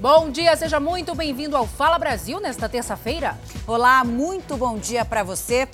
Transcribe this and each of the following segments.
Bom dia, seja muito bem-vindo ao Fala Brasil nesta terça-feira. Olá, muito bom dia para você.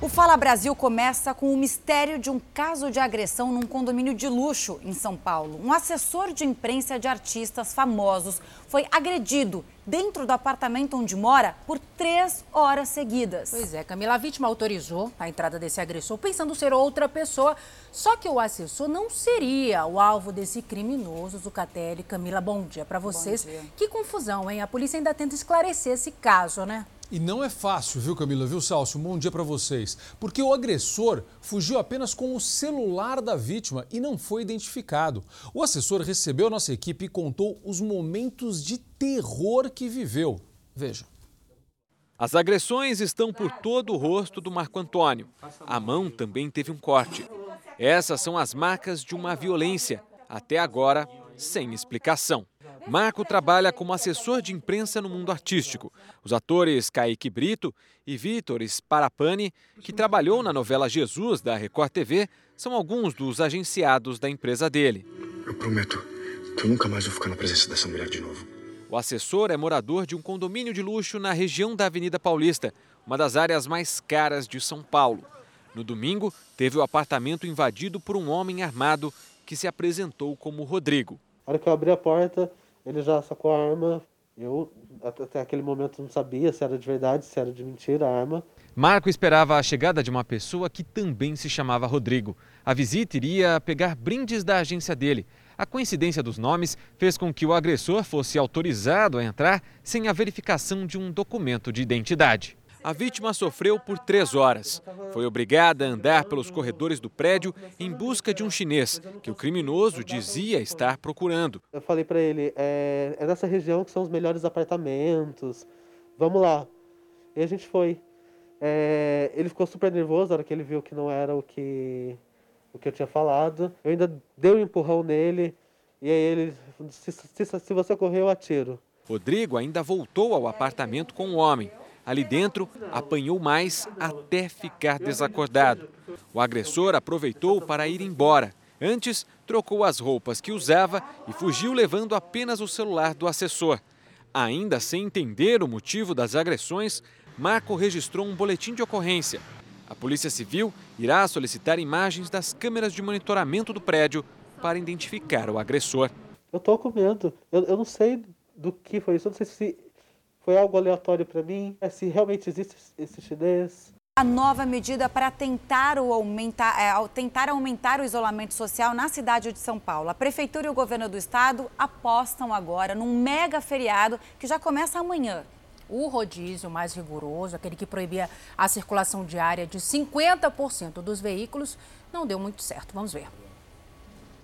O Fala Brasil começa com o mistério de um caso de agressão num condomínio de luxo em São Paulo. Um assessor de imprensa de artistas famosos foi agredido dentro do apartamento onde mora por três horas seguidas. Pois é, Camila, a vítima autorizou a entrada desse agressor pensando ser outra pessoa, só que o assessor não seria o alvo desse criminoso, Zucatelli. Camila, bom dia para vocês. Que confusão, hein? A polícia ainda tenta esclarecer esse caso, né? E não é fácil, viu, Camila? Viu, Salcio? Um bom dia para vocês. Porque o agressor fugiu apenas com o celular da vítima e não foi identificado. O assessor recebeu nossa equipe e contou os momentos de terror que viveu. Veja. As agressões estão por todo o rosto do Marco Antônio. A mão também teve um corte. Essas são as marcas de uma violência, até agora sem explicação. Marco trabalha como assessor de imprensa no mundo artístico. Os atores Kaique Brito e Vitor Sparapani, que trabalhou na novela Jesus da Record TV, são alguns dos agenciados da empresa dele. Eu prometo que eu nunca mais vou ficar na presença dessa mulher de novo. O assessor é morador de um condomínio de luxo na região da Avenida Paulista, uma das áreas mais caras de São Paulo. No domingo, teve o apartamento invadido por um homem armado que se apresentou como Rodrigo. A hora que eu abri a porta, ele já sacou a arma. Eu, até aquele momento, não sabia se era de verdade, se era de mentira a arma. Marco esperava a chegada de uma pessoa que também se chamava Rodrigo. A visita iria pegar brindes da agência dele. A coincidência dos nomes fez com que o agressor fosse autorizado a entrar sem a verificação de um documento de identidade. A vítima sofreu por três horas. Foi obrigada a andar pelos corredores do prédio em busca de um chinês que o criminoso dizia estar procurando. Eu falei para ele: é, é nessa região que são os melhores apartamentos. Vamos lá. E a gente foi. É, ele ficou super nervoso na hora que ele viu que não era o que, o que eu tinha falado. Eu ainda dei um empurrão nele. E aí ele, se, se, se você correr, eu atiro. Rodrigo ainda voltou ao apartamento com o homem. Ali dentro, apanhou mais até ficar desacordado. O agressor aproveitou para ir embora. Antes, trocou as roupas que usava e fugiu levando apenas o celular do assessor. Ainda sem entender o motivo das agressões, Marco registrou um boletim de ocorrência. A Polícia Civil irá solicitar imagens das câmeras de monitoramento do prédio para identificar o agressor. Eu tô com medo. Eu, eu não sei do que foi isso. Eu não sei se foi algo aleatório para mim? É se realmente existe esse chinês? A nova medida para tentar, o aumentar, é, tentar aumentar o isolamento social na cidade de São Paulo. A Prefeitura e o governo do estado apostam agora num mega feriado que já começa amanhã. O rodízio mais rigoroso, aquele que proibia a circulação diária de 50% dos veículos, não deu muito certo. Vamos ver.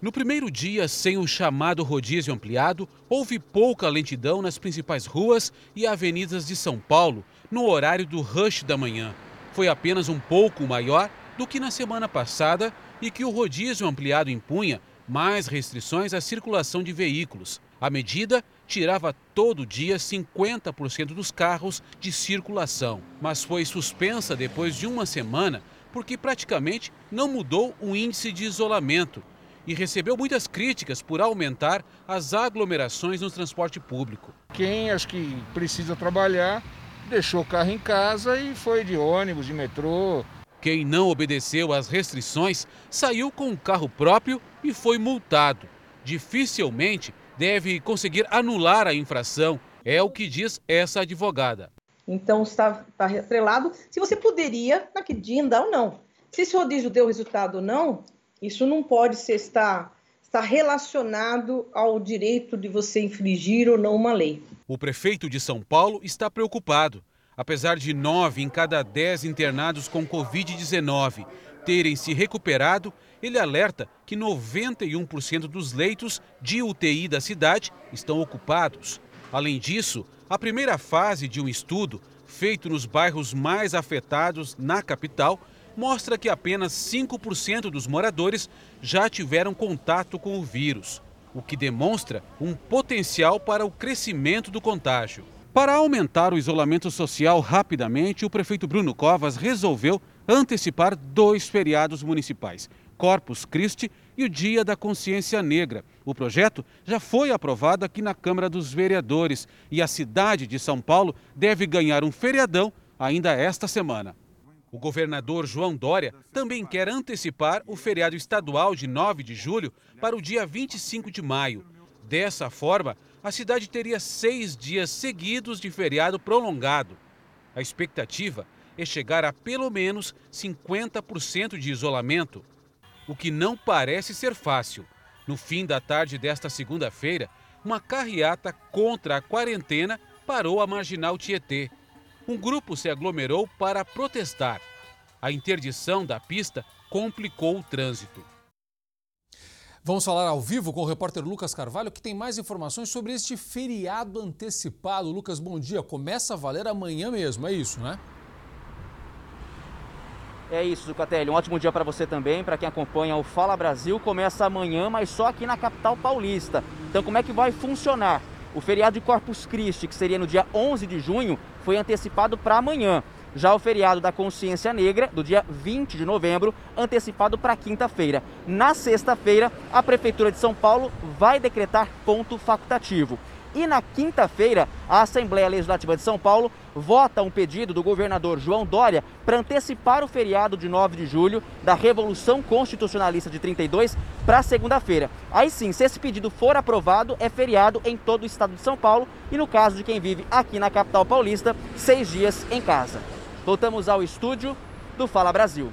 No primeiro dia, sem o chamado rodízio ampliado, houve pouca lentidão nas principais ruas e avenidas de São Paulo, no horário do rush da manhã. Foi apenas um pouco maior do que na semana passada e que o rodízio ampliado impunha mais restrições à circulação de veículos. A medida tirava todo dia 50% dos carros de circulação, mas foi suspensa depois de uma semana porque praticamente não mudou o índice de isolamento e recebeu muitas críticas por aumentar as aglomerações no transporte público. Quem acho que precisa trabalhar deixou o carro em casa e foi de ônibus, de metrô. Quem não obedeceu às restrições saiu com um carro próprio e foi multado. Dificilmente deve conseguir anular a infração, é o que diz essa advogada. Então está, está atrelado se você poderia naquele dia andar ou não. Se esse rodízio deu resultado ou não, isso não pode ser, estar, estar relacionado ao direito de você infringir ou não uma lei. O prefeito de São Paulo está preocupado. Apesar de nove em cada dez internados com Covid-19 terem se recuperado, ele alerta que 91% dos leitos de UTI da cidade estão ocupados. Além disso, a primeira fase de um estudo feito nos bairros mais afetados na capital mostra que apenas 5% dos moradores já tiveram contato com o vírus, o que demonstra um potencial para o crescimento do contágio. Para aumentar o isolamento social rapidamente, o prefeito Bruno Covas resolveu antecipar dois feriados municipais, Corpus Christi e o Dia da Consciência Negra. O projeto já foi aprovado aqui na Câmara dos Vereadores e a cidade de São Paulo deve ganhar um feriadão ainda esta semana. O governador João Dória também quer antecipar o feriado estadual de 9 de julho para o dia 25 de maio. Dessa forma, a cidade teria seis dias seguidos de feriado prolongado. A expectativa é chegar a pelo menos 50% de isolamento, o que não parece ser fácil. No fim da tarde desta segunda-feira, uma carreata contra a quarentena parou a marginal Tietê um grupo se aglomerou para protestar. A interdição da pista complicou o trânsito. Vamos falar ao vivo com o repórter Lucas Carvalho, que tem mais informações sobre este feriado antecipado. Lucas, bom dia. Começa a valer amanhã mesmo, é isso, né? É isso, Zucatelli. Um ótimo dia para você também, para quem acompanha o Fala Brasil. Começa amanhã, mas só aqui na capital paulista. Então, como é que vai funcionar? O feriado de Corpus Christi, que seria no dia 11 de junho, foi antecipado para amanhã. Já o feriado da Consciência Negra, do dia 20 de novembro, antecipado para quinta-feira. Na sexta-feira, a Prefeitura de São Paulo vai decretar ponto facultativo. E na quinta-feira, a Assembleia Legislativa de São Paulo vota um pedido do governador João Dória para antecipar o feriado de 9 de julho da Revolução Constitucionalista de 32 para segunda-feira. Aí sim, se esse pedido for aprovado, é feriado em todo o estado de São Paulo e no caso de quem vive aqui na capital paulista, seis dias em casa. Voltamos ao estúdio do Fala Brasil.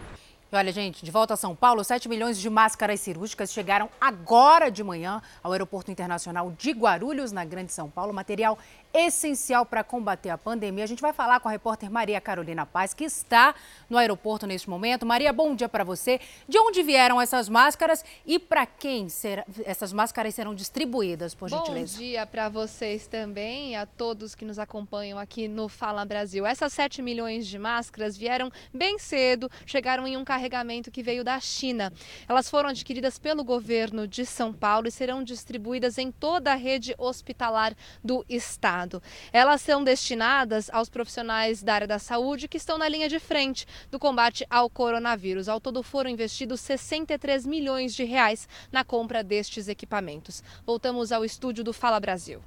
E olha, gente, de volta a São Paulo, 7 milhões de máscaras cirúrgicas chegaram agora de manhã ao Aeroporto Internacional de Guarulhos, na Grande São Paulo. Material essencial para combater a pandemia. A gente vai falar com a repórter Maria Carolina Paz, que está no aeroporto neste momento. Maria, bom dia para você. De onde vieram essas máscaras e para quem será, essas máscaras serão distribuídas, por gentileza? Bom dia para vocês também, a todos que nos acompanham aqui no Fala Brasil. Essas 7 milhões de máscaras vieram bem cedo, chegaram em um carregamento que veio da China. Elas foram adquiridas pelo governo de São Paulo e serão distribuídas em toda a rede hospitalar do estado. Estado. Elas são destinadas aos profissionais da área da saúde que estão na linha de frente do combate ao coronavírus. Ao todo foram investidos 63 milhões de reais na compra destes equipamentos. Voltamos ao estúdio do Fala Brasil.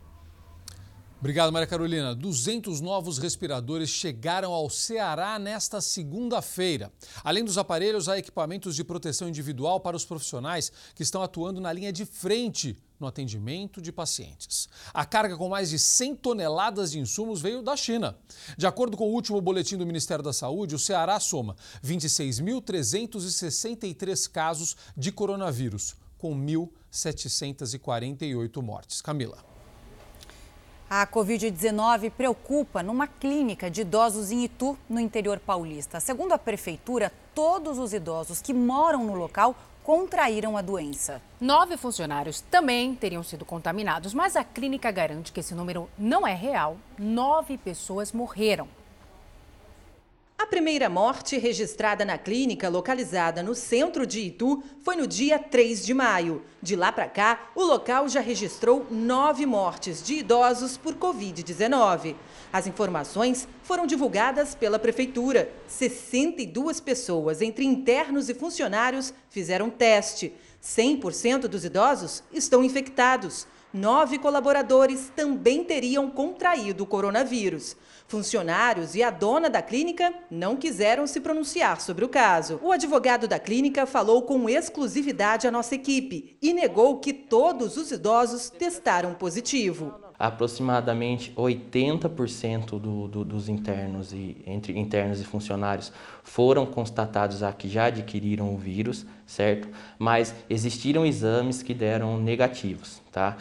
Obrigado, Maria Carolina. 200 novos respiradores chegaram ao Ceará nesta segunda-feira. Além dos aparelhos, há equipamentos de proteção individual para os profissionais que estão atuando na linha de frente no atendimento de pacientes. A carga com mais de 100 toneladas de insumos veio da China. De acordo com o último boletim do Ministério da Saúde, o Ceará soma 26.363 casos de coronavírus, com 1.748 mortes. Camila. A Covid-19 preocupa numa clínica de idosos em Itu, no interior paulista. Segundo a prefeitura, todos os idosos que moram no local contraíram a doença. Nove funcionários também teriam sido contaminados, mas a clínica garante que esse número não é real. Nove pessoas morreram. A primeira morte registrada na clínica localizada no centro de Itu foi no dia 3 de maio. De lá para cá, o local já registrou nove mortes de idosos por Covid-19. As informações foram divulgadas pela Prefeitura. 62 pessoas, entre internos e funcionários, fizeram teste. 100% dos idosos estão infectados. Nove colaboradores também teriam contraído o coronavírus. Funcionários e a dona da clínica não quiseram se pronunciar sobre o caso. O advogado da clínica falou com exclusividade à nossa equipe e negou que todos os idosos testaram positivo. Aproximadamente 80% do, do, dos internos e entre internos e funcionários foram constatados a que já adquiriram o vírus, certo? Mas existiram exames que deram negativos, tá?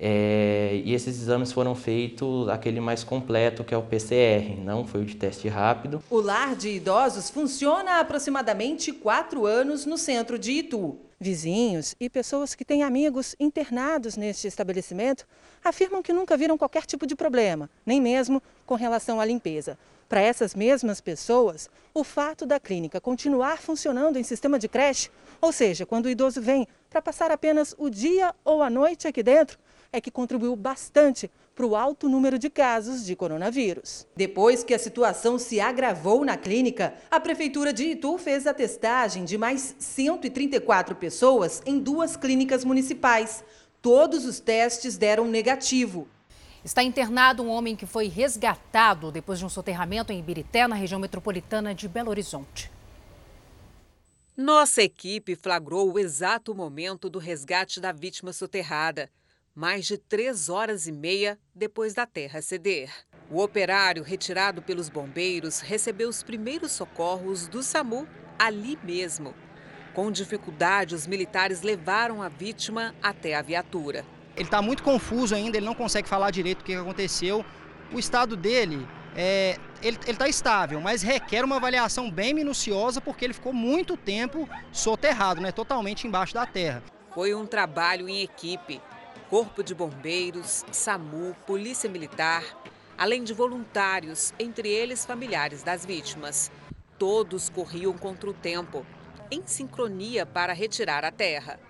É, e esses exames foram feitos aquele mais completo, que é o PCR, não foi o de teste rápido. O lar de idosos funciona há aproximadamente quatro anos no centro de Itu. Vizinhos e pessoas que têm amigos internados neste estabelecimento afirmam que nunca viram qualquer tipo de problema, nem mesmo com relação à limpeza. Para essas mesmas pessoas, o fato da clínica continuar funcionando em sistema de creche, ou seja, quando o idoso vem para passar apenas o dia ou a noite aqui dentro, é que contribuiu bastante para o alto número de casos de coronavírus. Depois que a situação se agravou na clínica, a Prefeitura de Itu fez a testagem de mais 134 pessoas em duas clínicas municipais. Todos os testes deram negativo. Está internado um homem que foi resgatado depois de um soterramento em Ibirité, na região metropolitana de Belo Horizonte. Nossa equipe flagrou o exato momento do resgate da vítima soterrada, mais de três horas e meia depois da terra ceder. O operário, retirado pelos bombeiros, recebeu os primeiros socorros do SAMU ali mesmo. Com dificuldade, os militares levaram a vítima até a viatura. Ele está muito confuso ainda, ele não consegue falar direito o que aconteceu. O estado dele é, ele está estável, mas requer uma avaliação bem minuciosa porque ele ficou muito tempo soterrado, né, totalmente embaixo da terra. Foi um trabalho em equipe. Corpo de Bombeiros, SAMU, Polícia Militar, além de voluntários, entre eles familiares das vítimas. Todos corriam contra o tempo, em sincronia para retirar a terra.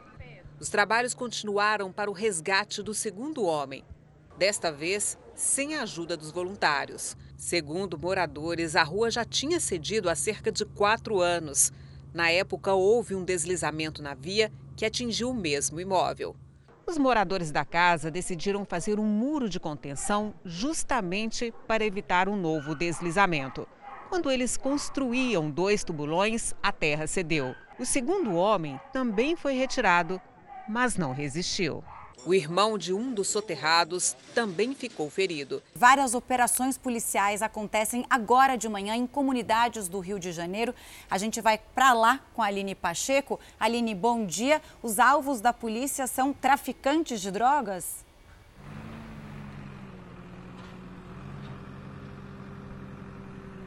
Os trabalhos continuaram para o resgate do segundo homem, desta vez sem a ajuda dos voluntários. Segundo moradores, a rua já tinha cedido há cerca de quatro anos. Na época, houve um deslizamento na via que atingiu o mesmo imóvel. Os moradores da casa decidiram fazer um muro de contenção justamente para evitar um novo deslizamento. Quando eles construíam dois tubulões, a terra cedeu. O segundo homem também foi retirado, mas não resistiu. O irmão de um dos soterrados também ficou ferido. Várias operações policiais acontecem agora de manhã em comunidades do Rio de Janeiro. A gente vai para lá com a Aline Pacheco. Aline, bom dia. Os alvos da polícia são traficantes de drogas?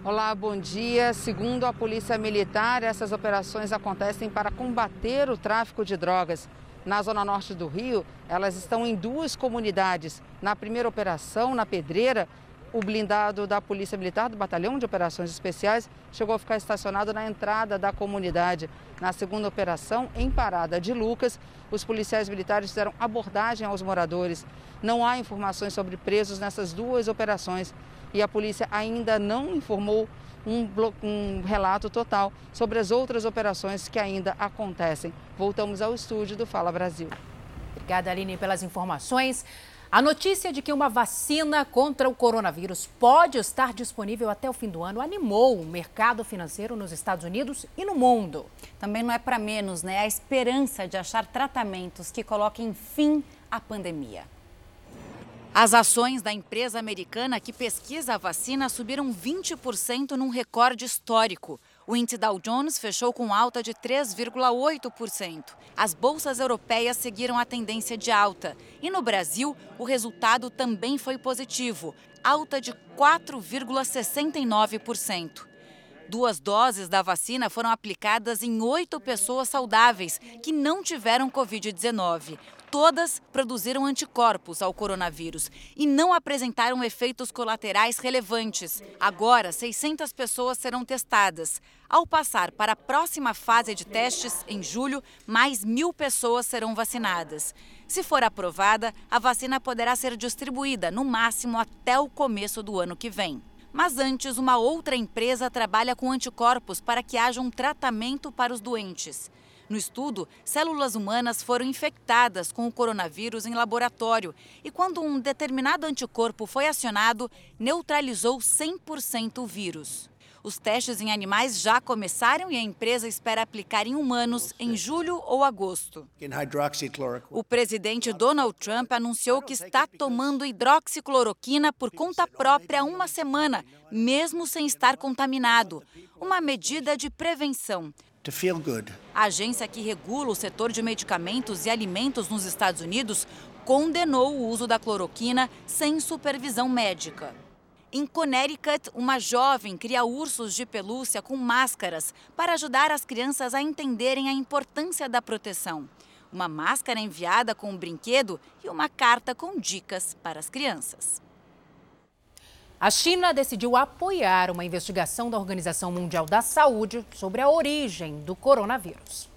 Olá, bom dia. Segundo a Polícia Militar, essas operações acontecem para combater o tráfico de drogas na zona norte do Rio, elas estão em duas comunidades. Na primeira operação, na Pedreira, o blindado da Polícia Militar, do Batalhão de Operações Especiais, chegou a ficar estacionado na entrada da comunidade. Na segunda operação, em Parada de Lucas, os policiais militares fizeram abordagem aos moradores. Não há informações sobre presos nessas duas operações e a polícia ainda não informou um, um relato total sobre as outras operações que ainda acontecem. Voltamos ao estúdio do Fala Brasil. Obrigada, Aline, pelas informações. A notícia de que uma vacina contra o coronavírus pode estar disponível até o fim do ano animou o mercado financeiro nos Estados Unidos e no mundo. Também não é para menos, né? A esperança de achar tratamentos que coloquem fim à pandemia. As ações da empresa americana que pesquisa a vacina subiram 20% num recorde histórico. O índice Dow Jones fechou com alta de 3,8%. As bolsas europeias seguiram a tendência de alta. E no Brasil, o resultado também foi positivo alta de 4,69%. Duas doses da vacina foram aplicadas em oito pessoas saudáveis que não tiveram Covid-19. Todas produziram anticorpos ao coronavírus e não apresentaram efeitos colaterais relevantes. Agora, 600 pessoas serão testadas. Ao passar para a próxima fase de testes, em julho, mais mil pessoas serão vacinadas. Se for aprovada, a vacina poderá ser distribuída, no máximo, até o começo do ano que vem. Mas antes, uma outra empresa trabalha com anticorpos para que haja um tratamento para os doentes. No estudo, células humanas foram infectadas com o coronavírus em laboratório e, quando um determinado anticorpo foi acionado, neutralizou 100% o vírus. Os testes em animais já começaram e a empresa espera aplicar em humanos em julho ou agosto. O presidente Donald Trump anunciou que está tomando hidroxicloroquina por conta própria há uma semana, mesmo sem estar contaminado. Uma medida de prevenção. A agência que regula o setor de medicamentos e alimentos nos Estados Unidos condenou o uso da cloroquina sem supervisão médica. Em Connecticut, uma jovem cria ursos de pelúcia com máscaras para ajudar as crianças a entenderem a importância da proteção. Uma máscara enviada com um brinquedo e uma carta com dicas para as crianças. A China decidiu apoiar uma investigação da Organização Mundial da Saúde sobre a origem do coronavírus.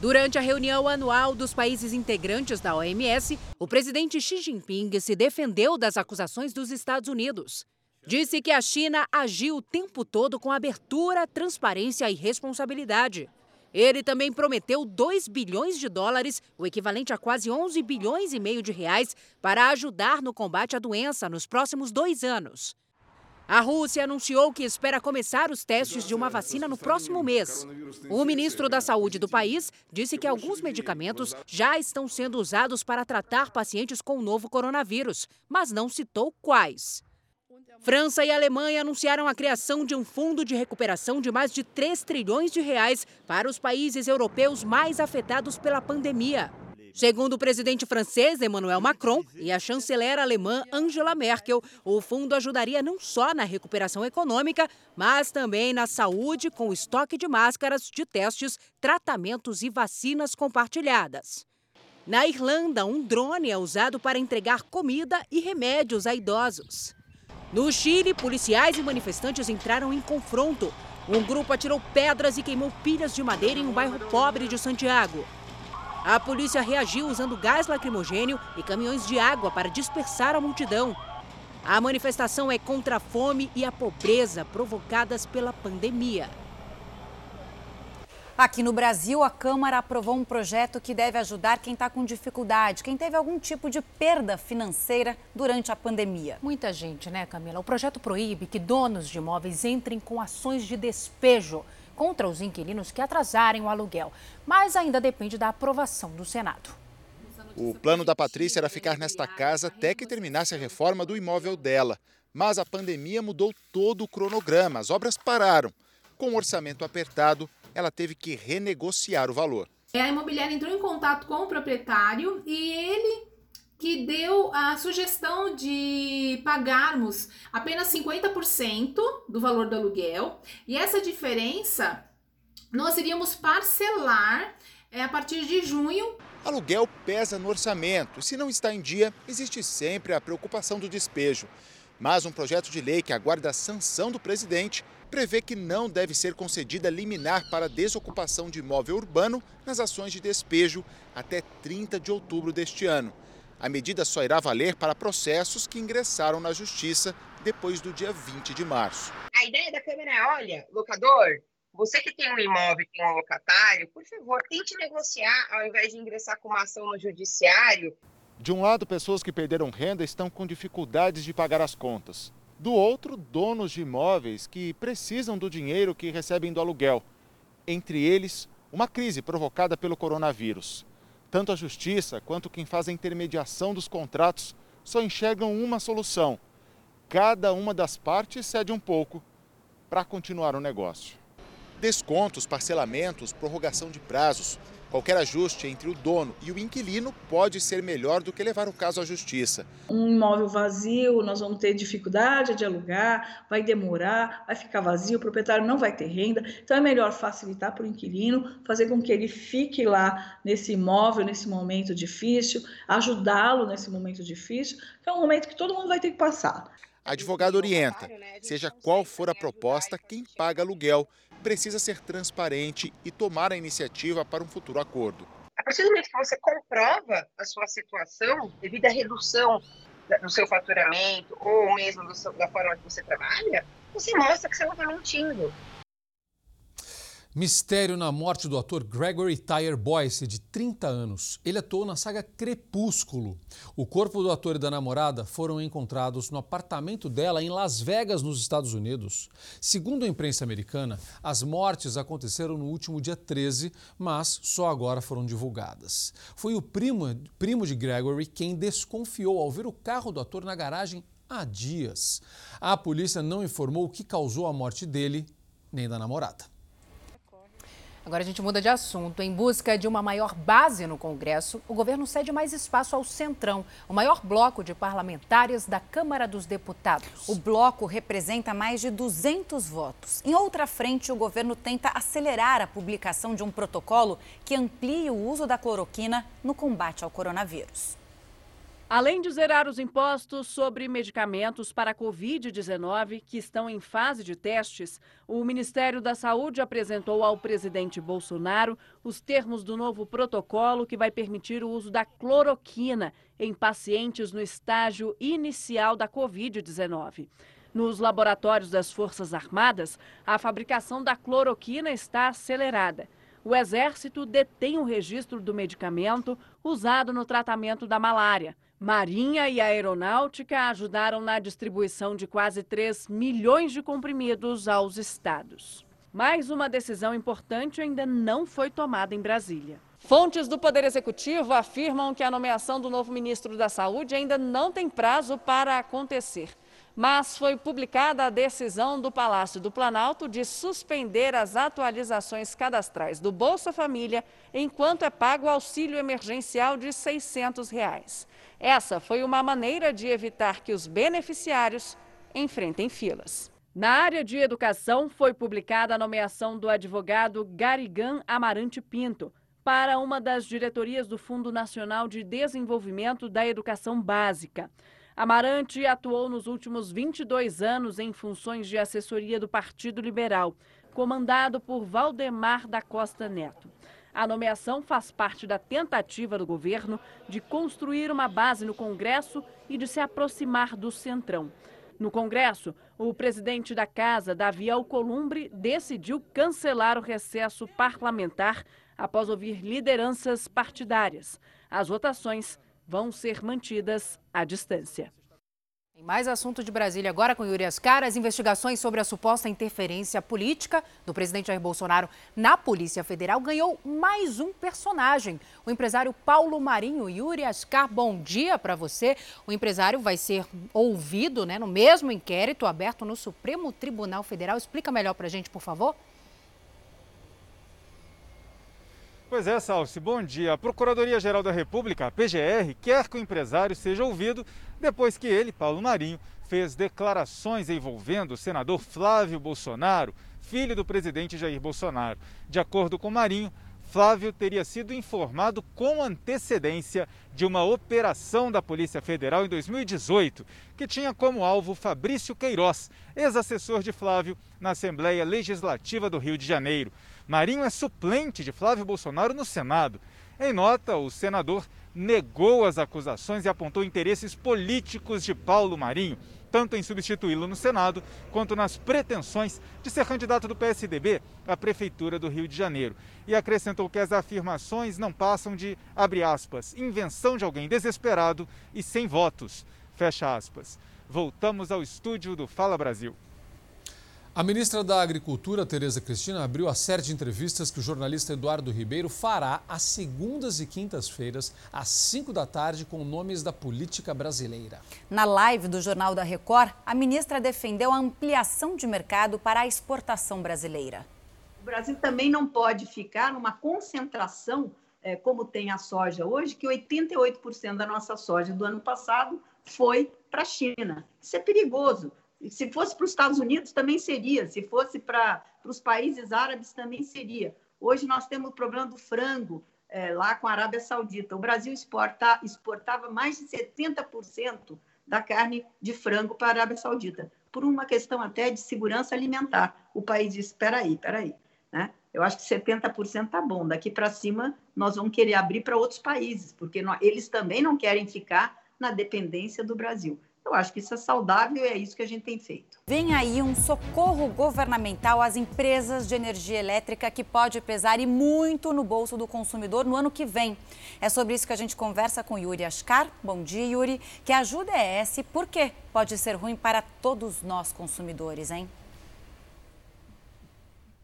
Durante a reunião anual dos países integrantes da OMS, o presidente Xi Jinping se defendeu das acusações dos Estados Unidos. Disse que a China agiu o tempo todo com abertura, transparência e responsabilidade. Ele também prometeu 2 bilhões de dólares, o equivalente a quase 11 bilhões e meio de reais, para ajudar no combate à doença nos próximos dois anos. A Rússia anunciou que espera começar os testes de uma vacina no próximo mês. O ministro da Saúde do país disse que alguns medicamentos já estão sendo usados para tratar pacientes com o novo coronavírus, mas não citou quais. França e Alemanha anunciaram a criação de um fundo de recuperação de mais de 3 trilhões de reais para os países europeus mais afetados pela pandemia. Segundo o presidente francês Emmanuel Macron e a chanceler alemã Angela Merkel, o fundo ajudaria não só na recuperação econômica, mas também na saúde, com o estoque de máscaras, de testes, tratamentos e vacinas compartilhadas. Na Irlanda, um drone é usado para entregar comida e remédios a idosos. No Chile, policiais e manifestantes entraram em confronto. Um grupo atirou pedras e queimou pilhas de madeira em um bairro pobre de Santiago. A polícia reagiu usando gás lacrimogênio e caminhões de água para dispersar a multidão. A manifestação é contra a fome e a pobreza provocadas pela pandemia. Aqui no Brasil, a Câmara aprovou um projeto que deve ajudar quem está com dificuldade, quem teve algum tipo de perda financeira durante a pandemia. Muita gente, né, Camila? O projeto proíbe que donos de imóveis entrem com ações de despejo contra os inquilinos que atrasarem o aluguel, mas ainda depende da aprovação do Senado. O plano da Patrícia era ficar nesta casa até que terminasse a reforma do imóvel dela. Mas a pandemia mudou todo o cronograma, as obras pararam. Com o orçamento apertado, ela teve que renegociar o valor. A imobiliária entrou em contato com o proprietário e ele que deu a sugestão de pagarmos apenas 50% do valor do aluguel e essa diferença nós iríamos parcelar é, a partir de junho. Aluguel pesa no orçamento. Se não está em dia, existe sempre a preocupação do despejo. Mas um projeto de lei que aguarda a sanção do presidente prevê que não deve ser concedida liminar para desocupação de imóvel urbano nas ações de despejo até 30 de outubro deste ano. A medida só irá valer para processos que ingressaram na Justiça depois do dia 20 de março. A ideia da Câmara é: olha, locador, você que tem um imóvel tem um locatário, por favor, tente negociar ao invés de ingressar com uma ação no judiciário. De um lado, pessoas que perderam renda estão com dificuldades de pagar as contas. Do outro, donos de imóveis que precisam do dinheiro que recebem do aluguel. Entre eles, uma crise provocada pelo coronavírus. Tanto a justiça quanto quem faz a intermediação dos contratos só enxergam uma solução. Cada uma das partes cede um pouco para continuar o negócio. Descontos, parcelamentos, prorrogação de prazos. Qualquer ajuste entre o dono e o inquilino pode ser melhor do que levar o caso à justiça. Um imóvel vazio, nós vamos ter dificuldade de alugar, vai demorar, vai ficar vazio, o proprietário não vai ter renda. Então é melhor facilitar para o inquilino, fazer com que ele fique lá nesse imóvel, nesse momento difícil, ajudá-lo nesse momento difícil, que é um momento que todo mundo vai ter que passar. A advogada orienta, seja qual for a proposta, quem paga aluguel precisa ser transparente e tomar a iniciativa para um futuro acordo. A partir do momento que você comprova a sua situação devido à redução do seu faturamento ou mesmo seu, da forma que você trabalha, você mostra que você não está mentindo. Mistério na morte do ator Gregory Tyre Boyce, de 30 anos. Ele atuou na saga Crepúsculo. O corpo do ator e da namorada foram encontrados no apartamento dela em Las Vegas, nos Estados Unidos. Segundo a imprensa americana, as mortes aconteceram no último dia 13, mas só agora foram divulgadas. Foi o primo, primo de Gregory quem desconfiou ao ver o carro do ator na garagem há dias. A polícia não informou o que causou a morte dele nem da namorada. Agora a gente muda de assunto. Em busca de uma maior base no Congresso, o governo cede mais espaço ao Centrão, o maior bloco de parlamentares da Câmara dos Deputados. O bloco representa mais de 200 votos. Em outra frente, o governo tenta acelerar a publicação de um protocolo que amplie o uso da cloroquina no combate ao coronavírus. Além de zerar os impostos sobre medicamentos para a Covid-19 que estão em fase de testes, o Ministério da Saúde apresentou ao presidente Bolsonaro os termos do novo protocolo que vai permitir o uso da cloroquina em pacientes no estágio inicial da Covid-19. Nos laboratórios das Forças Armadas, a fabricação da cloroquina está acelerada. O Exército detém o registro do medicamento usado no tratamento da malária. Marinha e Aeronáutica ajudaram na distribuição de quase 3 milhões de comprimidos aos estados. Mais uma decisão importante ainda não foi tomada em Brasília. Fontes do Poder Executivo afirmam que a nomeação do novo ministro da Saúde ainda não tem prazo para acontecer. Mas foi publicada a decisão do Palácio do Planalto de suspender as atualizações cadastrais do Bolsa Família enquanto é pago o auxílio emergencial de 600 reais. Essa foi uma maneira de evitar que os beneficiários enfrentem filas. Na área de educação, foi publicada a nomeação do advogado Garigan Amarante Pinto para uma das diretorias do Fundo Nacional de Desenvolvimento da Educação Básica. Amarante atuou nos últimos 22 anos em funções de assessoria do Partido Liberal, comandado por Valdemar da Costa Neto. A nomeação faz parte da tentativa do governo de construir uma base no Congresso e de se aproximar do Centrão. No Congresso, o presidente da Casa, Davi Alcolumbre, decidiu cancelar o recesso parlamentar após ouvir lideranças partidárias. As votações vão ser mantidas à distância. Mais assunto de Brasília, agora com Yuri Ascar, as investigações sobre a suposta interferência política do presidente Jair Bolsonaro na Polícia Federal ganhou mais um personagem, o empresário Paulo Marinho. Yuri Ascar, bom dia para você. O empresário vai ser ouvido né, no mesmo inquérito aberto no Supremo Tribunal Federal. Explica melhor para a gente, por favor. Pois é, Salsi, bom dia. A Procuradoria-Geral da República, a PGR, quer que o empresário seja ouvido depois que ele, Paulo Marinho, fez declarações envolvendo o senador Flávio Bolsonaro, filho do presidente Jair Bolsonaro. De acordo com Marinho, Flávio teria sido informado com antecedência de uma operação da Polícia Federal em 2018, que tinha como alvo Fabrício Queiroz, ex-assessor de Flávio na Assembleia Legislativa do Rio de Janeiro. Marinho é suplente de Flávio Bolsonaro no Senado. Em nota, o senador negou as acusações e apontou interesses políticos de Paulo Marinho, tanto em substituí-lo no Senado quanto nas pretensões de ser candidato do PSDB à Prefeitura do Rio de Janeiro. E acrescentou que as afirmações não passam de, abre aspas, invenção de alguém desesperado e sem votos, fecha aspas. Voltamos ao estúdio do Fala Brasil. A ministra da Agricultura, Tereza Cristina, abriu a série de entrevistas que o jornalista Eduardo Ribeiro fará às segundas e quintas-feiras, às 5 da tarde, com nomes da política brasileira. Na live do Jornal da Record, a ministra defendeu a ampliação de mercado para a exportação brasileira. O Brasil também não pode ficar numa concentração, é, como tem a soja hoje, que 88% da nossa soja do ano passado foi para a China. Isso é perigoso se fosse para os Estados Unidos, também seria. Se fosse para os países árabes, também seria. Hoje nós temos o problema do frango é, lá com a Arábia Saudita. O Brasil exporta, exportava mais de 70% da carne de frango para a Arábia Saudita, por uma questão até de segurança alimentar. O país disse: espera aí, espera aí. Né? Eu acho que 70% está bom. Daqui para cima, nós vamos querer abrir para outros países, porque nós, eles também não querem ficar na dependência do Brasil. Eu acho que isso é saudável e é isso que a gente tem feito. Vem aí um socorro governamental às empresas de energia elétrica que pode pesar e muito no bolso do consumidor no ano que vem. É sobre isso que a gente conversa com Yuri Ascar. Bom dia, Yuri. Que ajuda é essa e por que pode ser ruim para todos nós consumidores, hein?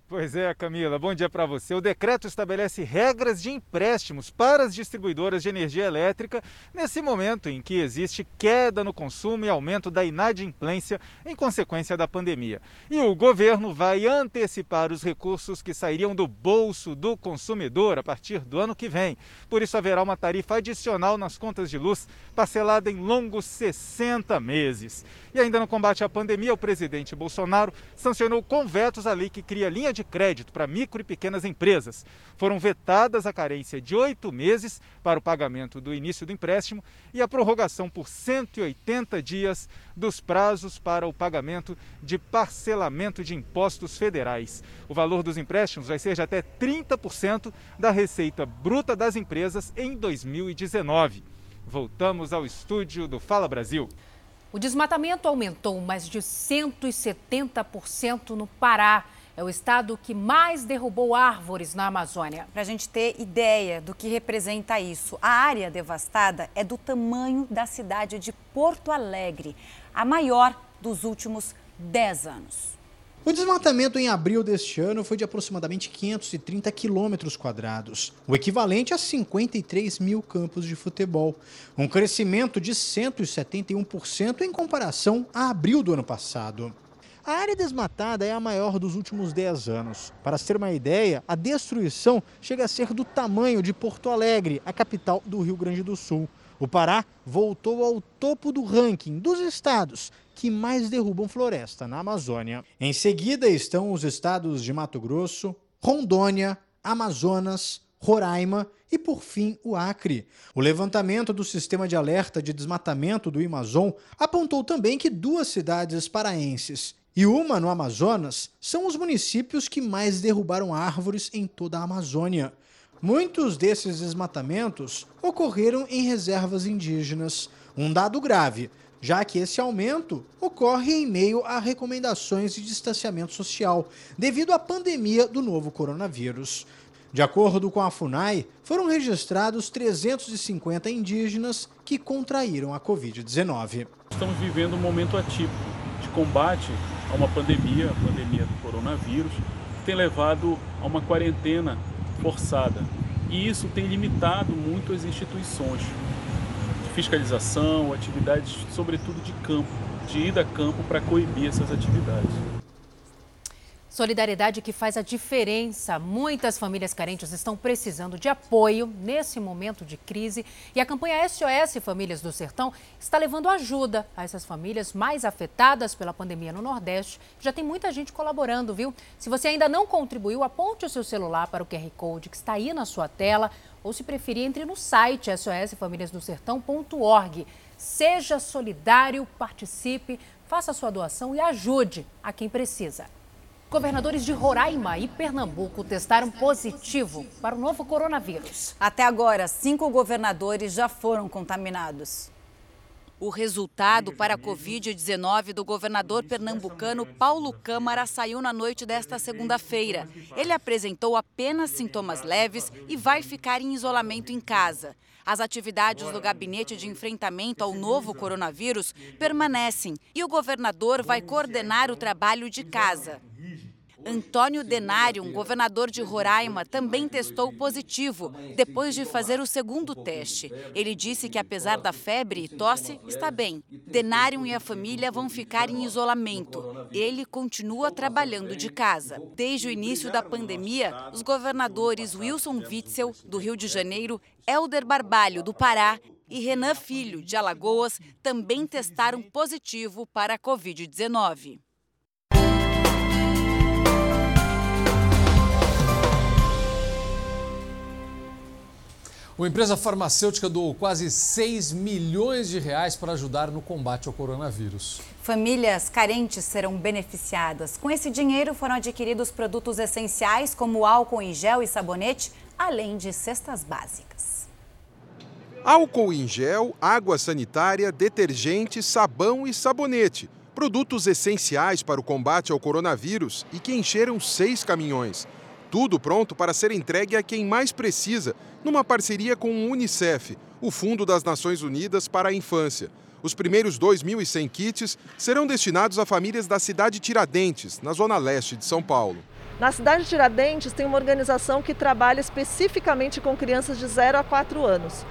Pois é, Camila, bom dia para você. O decreto estabelece regras de empréstimos para as distribuidoras de energia elétrica nesse momento em que existe queda no consumo e aumento da inadimplência em consequência da pandemia. E o governo vai antecipar os recursos que sairiam do bolso do consumidor a partir do ano que vem. Por isso haverá uma tarifa adicional nas contas de luz parcelada em longos 60 meses. E ainda no combate à pandemia, o presidente Bolsonaro sancionou com vetos a lei que cria linha de crédito para micro e pequenas empresas. Foram vetadas a carência de oito meses para o pagamento do início do empréstimo e a prorrogação por 180 dias dos prazos para o pagamento de parcelamento de impostos federais. O valor dos empréstimos vai ser de até 30% da receita bruta das empresas em 2019. Voltamos ao estúdio do Fala Brasil. O desmatamento aumentou mais de 170% no Pará. É o estado que mais derrubou árvores na Amazônia. Para a gente ter ideia do que representa isso, a área devastada é do tamanho da cidade de Porto Alegre, a maior dos últimos 10 anos. O desmatamento em abril deste ano foi de aproximadamente 530 quilômetros quadrados, o equivalente a 53 mil campos de futebol, um crescimento de 171% em comparação a abril do ano passado. A área desmatada é a maior dos últimos 10 anos. Para se ter uma ideia, a destruição chega a ser do tamanho de Porto Alegre, a capital do Rio Grande do Sul. O Pará voltou ao topo do ranking dos estados que mais derrubam floresta na Amazônia. Em seguida estão os estados de Mato Grosso, Rondônia, Amazonas, Roraima e, por fim, o Acre. O levantamento do sistema de alerta de desmatamento do Amazon apontou também que duas cidades paraenses e uma no Amazonas são os municípios que mais derrubaram árvores em toda a Amazônia. Muitos desses desmatamentos ocorreram em reservas indígenas. Um dado grave, já que esse aumento ocorre em meio a recomendações de distanciamento social, devido à pandemia do novo coronavírus. De acordo com a FUNAI, foram registrados 350 indígenas que contraíram a Covid-19. Estamos vivendo um momento atípico de combate a uma pandemia, a pandemia do coronavírus, que tem levado a uma quarentena forçada. E isso tem limitado muito as instituições fiscalização, atividades, sobretudo de campo, de ida a campo para coibir essas atividades. Solidariedade que faz a diferença. Muitas famílias carentes estão precisando de apoio nesse momento de crise e a campanha SOS Famílias do Sertão está levando ajuda a essas famílias mais afetadas pela pandemia no Nordeste. Já tem muita gente colaborando, viu? Se você ainda não contribuiu, aponte o seu celular para o QR Code que está aí na sua tela ou, se preferir, entre no site sosfamiliasdosertão.org. Seja solidário, participe, faça sua doação e ajude a quem precisa. Governadores de Roraima e Pernambuco testaram positivo para o novo coronavírus. Até agora, cinco governadores já foram contaminados. O resultado para a Covid-19 do governador pernambucano Paulo Câmara saiu na noite desta segunda-feira. Ele apresentou apenas sintomas leves e vai ficar em isolamento em casa. As atividades do gabinete de enfrentamento ao novo coronavírus permanecem e o governador vai coordenar o trabalho de casa. Antônio Denário, governador de Roraima, também testou positivo depois de fazer o segundo teste. Ele disse que, apesar da febre e tosse, está bem. Denário e a família vão ficar em isolamento. Ele continua trabalhando de casa. Desde o início da pandemia, os governadores Wilson Witzel, do Rio de Janeiro, Helder Barbalho, do Pará, e Renan Filho, de Alagoas, também testaram positivo para a Covid-19. Uma empresa farmacêutica doou quase 6 milhões de reais para ajudar no combate ao coronavírus. Famílias carentes serão beneficiadas. Com esse dinheiro foram adquiridos produtos essenciais como álcool em gel e sabonete, além de cestas básicas. Álcool em gel, água sanitária, detergente, sabão e sabonete. Produtos essenciais para o combate ao coronavírus e que encheram seis caminhões. Tudo pronto para ser entregue a quem mais precisa, numa parceria com o Unicef, o Fundo das Nações Unidas para a Infância. Os primeiros 2.100 kits serão destinados a famílias da cidade Tiradentes, na zona leste de São Paulo. Na cidade de Tiradentes tem uma organização que trabalha especificamente com crianças de 0 a 4 anos.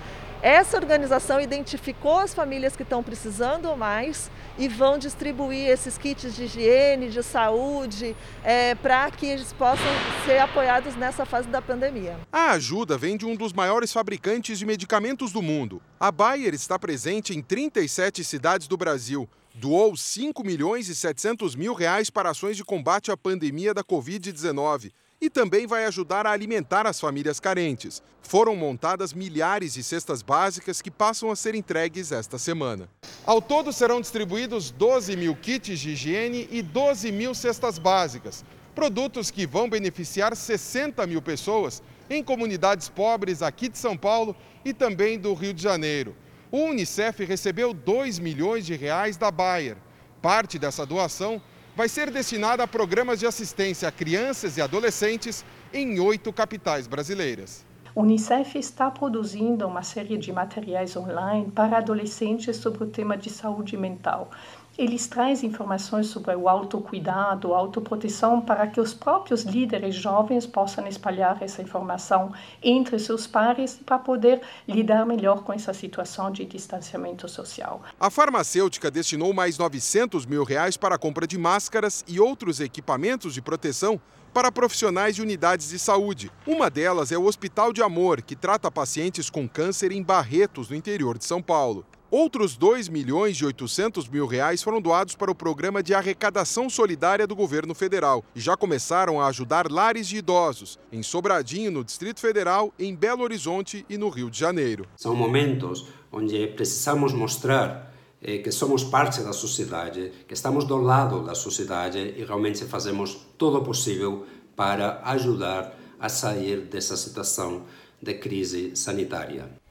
Essa organização identificou as famílias que estão precisando mais e vão distribuir esses kits de higiene, de saúde, é, para que eles possam ser apoiados nessa fase da pandemia. A ajuda vem de um dos maiores fabricantes de medicamentos do mundo. A Bayer está presente em 37 cidades do Brasil. Doou 5 milhões e 700 mil reais para ações de combate à pandemia da Covid-19 e também vai ajudar a alimentar as famílias carentes. Foram montadas milhares de cestas básicas que passam a ser entregues esta semana. Ao todo serão distribuídos 12 mil kits de higiene e 12 mil cestas básicas, produtos que vão beneficiar 60 mil pessoas em comunidades pobres aqui de São Paulo e também do Rio de Janeiro. O Unicef recebeu 2 milhões de reais da Bayer. Parte dessa doação vai ser destinada a programas de assistência a crianças e adolescentes em oito capitais brasileiras. O Unicef está produzindo uma série de materiais online para adolescentes sobre o tema de saúde mental. Eles trazem informações sobre o autocuidado, a autoproteção, para que os próprios líderes jovens possam espalhar essa informação entre seus pares para poder lidar melhor com essa situação de distanciamento social. A farmacêutica destinou mais 900 mil reais para a compra de máscaras e outros equipamentos de proteção para profissionais de unidades de saúde. Uma delas é o Hospital de Amor, que trata pacientes com câncer em Barretos, no interior de São Paulo. Outros 2 milhões e 800 mil reais foram doados para o programa de arrecadação solidária do governo federal e já começaram a ajudar lares de idosos em Sobradinho, no Distrito Federal, em Belo Horizonte e no Rio de Janeiro. São momentos onde precisamos mostrar eh, que somos parte da sociedade, que estamos do lado da sociedade e realmente fazemos todo o possível para ajudar a sair dessa situação de crise sanitária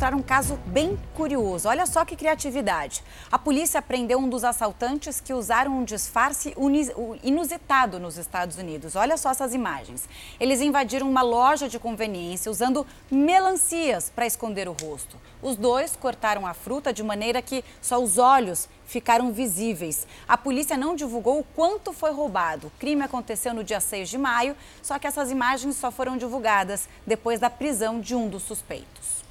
mostrar um caso bem curioso. Olha só que criatividade. A polícia prendeu um dos assaltantes que usaram um disfarce inusitado nos Estados Unidos. Olha só essas imagens. Eles invadiram uma loja de conveniência usando melancias para esconder o rosto. Os dois cortaram a fruta de maneira que só os olhos ficaram visíveis. A polícia não divulgou o quanto foi roubado. O crime aconteceu no dia 6 de maio, só que essas imagens só foram divulgadas depois da prisão de um dos suspeitos.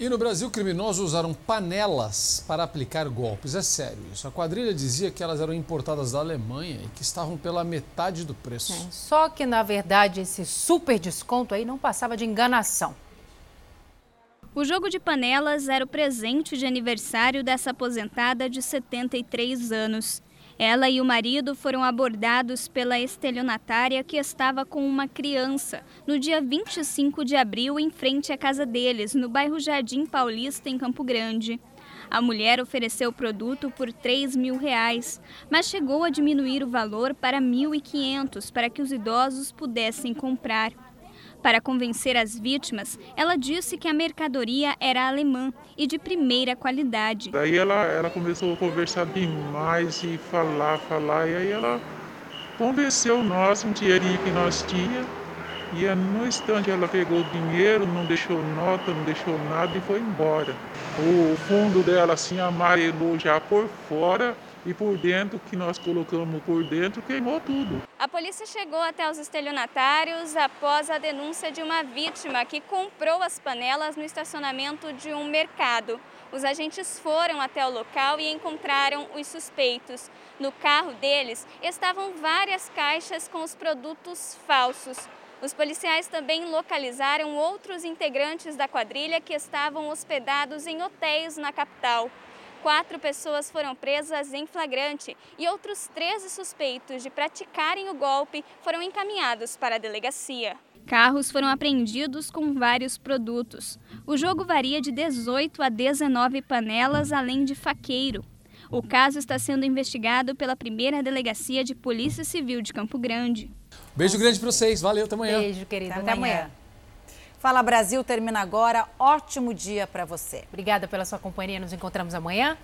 E no Brasil, criminosos usaram panelas para aplicar golpes. É sério isso. A quadrilha dizia que elas eram importadas da Alemanha e que estavam pela metade do preço. É, só que, na verdade, esse super desconto aí não passava de enganação. O jogo de panelas era o presente de aniversário dessa aposentada de 73 anos. Ela e o marido foram abordados pela estelionatária que estava com uma criança no dia 25 de abril em frente à casa deles, no bairro Jardim Paulista, em Campo Grande. A mulher ofereceu o produto por 3 mil reais, mas chegou a diminuir o valor para 1.500 para que os idosos pudessem comprar. Para convencer as vítimas, ela disse que a mercadoria era alemã e de primeira qualidade. Daí ela, ela começou a conversar demais e falar, falar, e aí ela convenceu nós, um dinheirinho que nós tinha, e no instante ela pegou o dinheiro, não deixou nota, não deixou nada e foi embora. O fundo dela assim amarelou já por fora e por dentro, que nós colocamos por dentro, queimou tudo. A polícia chegou até os estelionatários após a denúncia de uma vítima que comprou as panelas no estacionamento de um mercado. Os agentes foram até o local e encontraram os suspeitos. No carro deles estavam várias caixas com os produtos falsos. Os policiais também localizaram outros integrantes da quadrilha que estavam hospedados em hotéis na capital. Quatro pessoas foram presas em flagrante e outros 13 suspeitos de praticarem o golpe foram encaminhados para a delegacia. Carros foram apreendidos com vários produtos. O jogo varia de 18 a 19 panelas, além de faqueiro. O caso está sendo investigado pela primeira delegacia de Polícia Civil de Campo Grande. Beijo grande para vocês. Valeu, até amanhã. Beijo, querida. Até, até amanhã. amanhã. Fala Brasil termina agora. Ótimo dia para você. Obrigada pela sua companhia. Nos encontramos amanhã.